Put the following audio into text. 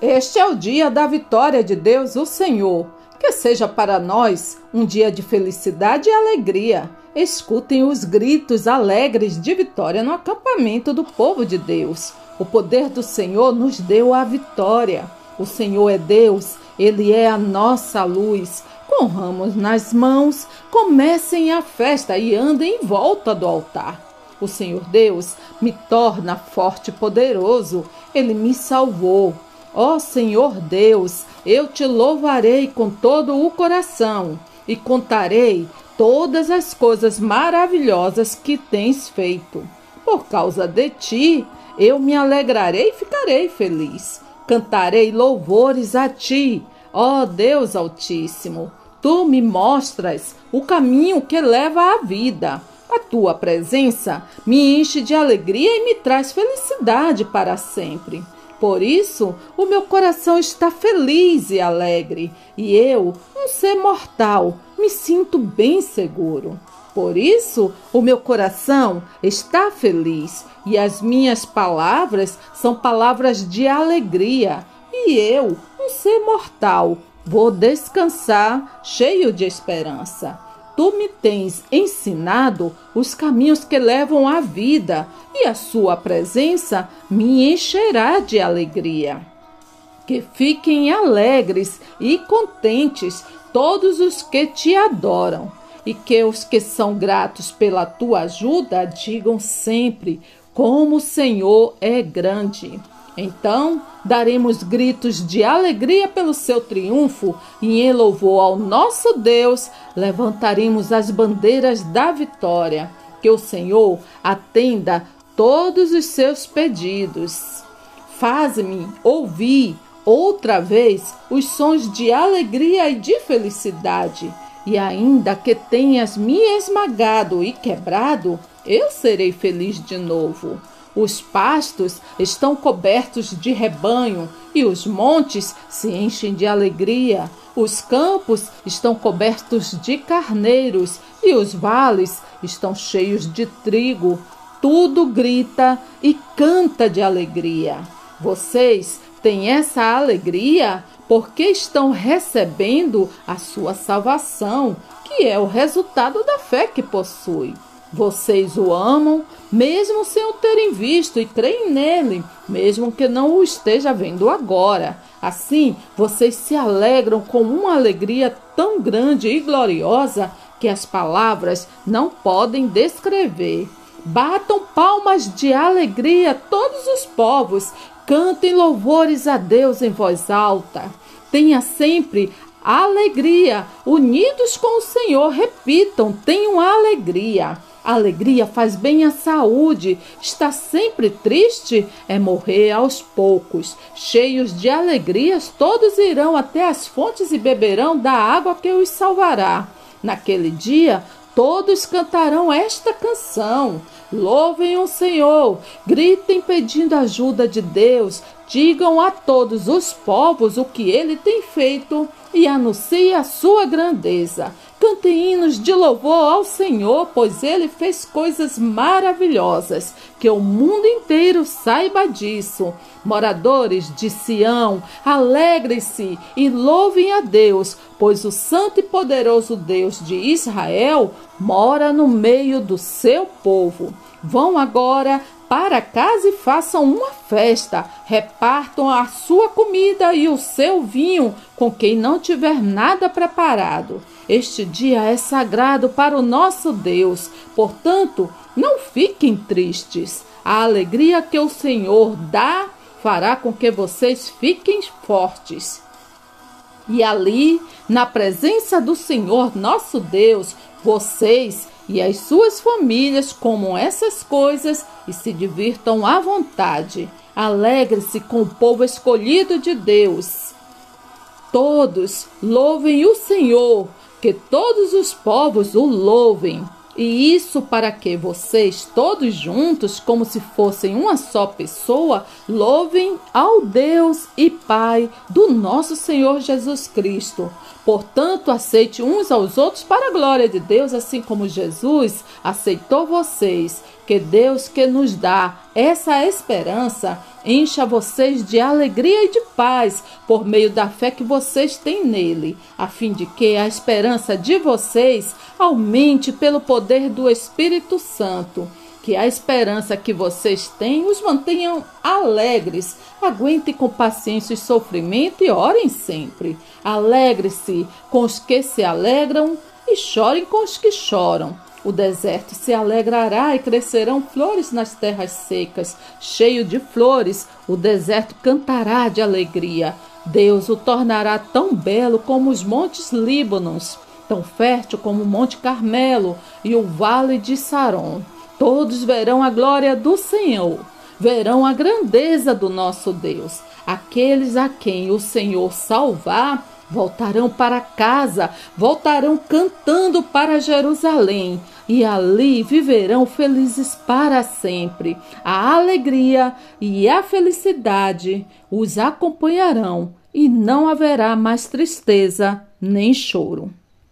Este é o dia da vitória de Deus, o Senhor. Que seja para nós um dia de felicidade e alegria. Escutem os gritos alegres de vitória no acampamento do povo de Deus. O poder do Senhor nos deu a vitória. O Senhor é Deus, Ele é a nossa luz. Com ramos nas mãos, comecem a festa e andem em volta do altar. O Senhor Deus me torna forte e poderoso. Ele me salvou. Ó oh, Senhor Deus, eu te louvarei com todo o coração e contarei todas as coisas maravilhosas que tens feito. Por causa de ti, eu me alegrarei e ficarei feliz. Cantarei louvores a ti, ó Deus Altíssimo. Tu me mostras o caminho que leva à vida. A tua presença me enche de alegria e me traz felicidade para sempre. Por isso, o meu coração está feliz e alegre, e eu, um ser mortal, me sinto bem seguro. Por isso, o meu coração está feliz e as minhas palavras são palavras de alegria. E eu, um ser mortal, vou descansar cheio de esperança. Tu me tens ensinado os caminhos que levam à vida, e a sua presença me encherá de alegria. Que fiquem alegres e contentes todos os que te adoram, e que os que são gratos pela tua ajuda digam sempre: como o Senhor é grande. Então daremos gritos de alegria pelo seu triunfo e em louvor ao nosso Deus levantaremos as bandeiras da vitória. Que o Senhor atenda todos os seus pedidos. Faz-me ouvir outra vez os sons de alegria e de felicidade. E ainda que tenhas me esmagado e quebrado, eu serei feliz de novo. Os pastos estão cobertos de rebanho e os montes se enchem de alegria. Os campos estão cobertos de carneiros e os vales estão cheios de trigo. Tudo grita e canta de alegria. Vocês têm essa alegria porque estão recebendo a sua salvação, que é o resultado da fé que possui. Vocês o amam, mesmo sem o terem visto, e creem nele, mesmo que não o esteja vendo agora. Assim, vocês se alegram com uma alegria tão grande e gloriosa que as palavras não podem descrever. Batam palmas de alegria todos os povos, cantem louvores a Deus em voz alta. Tenha sempre alegria, unidos com o Senhor, repitam, tenham alegria. Alegria faz bem à saúde. Está sempre triste é morrer aos poucos. Cheios de alegrias, todos irão até as fontes e beberão da água que os salvará. Naquele dia, todos cantarão esta canção. Louvem o Senhor, gritem pedindo ajuda de Deus, digam a todos os povos o que ele tem feito e anuncie a sua grandeza. Cantem hinos de louvor ao Senhor, pois ele fez coisas maravilhosas. Que o mundo inteiro saiba disso. Moradores de Sião, alegrem-se e louvem a Deus, pois o santo e poderoso Deus de Israel mora no meio do seu povo. Vão agora para casa e façam uma festa. Repartam a sua comida e o seu vinho com quem não tiver nada preparado. Este dia é sagrado para o nosso Deus, portanto, não fiquem tristes. A alegria que o Senhor dá fará com que vocês fiquem fortes. E ali, na presença do Senhor nosso Deus, vocês e as suas famílias comam essas coisas e se divirtam à vontade. Alegre-se com o povo escolhido de Deus. Todos louvem o Senhor, que todos os povos o louvem. E isso para que vocês, todos juntos, como se fossem uma só pessoa, louvem ao Deus e Pai do nosso Senhor Jesus Cristo. Portanto, aceite uns aos outros para a glória de Deus, assim como Jesus aceitou vocês. Que Deus que nos dá essa esperança encha vocês de alegria e de paz por meio da fé que vocês têm nele, a fim de que a esperança de vocês aumente pelo poder do Espírito Santo. Que a esperança que vocês têm os mantenham alegres. Aguentem com paciência o sofrimento e orem sempre. Alegre-se com os que se alegram e chorem com os que choram. O deserto se alegrará e crescerão flores nas terras secas. Cheio de flores, o deserto cantará de alegria. Deus o tornará tão belo como os montes Líbanos, tão fértil como o Monte Carmelo e o vale de Saron. Todos verão a glória do Senhor, verão a grandeza do nosso Deus. Aqueles a quem o Senhor salvar voltarão para casa, voltarão cantando para Jerusalém e ali viverão felizes para sempre. A alegria e a felicidade os acompanharão e não haverá mais tristeza nem choro.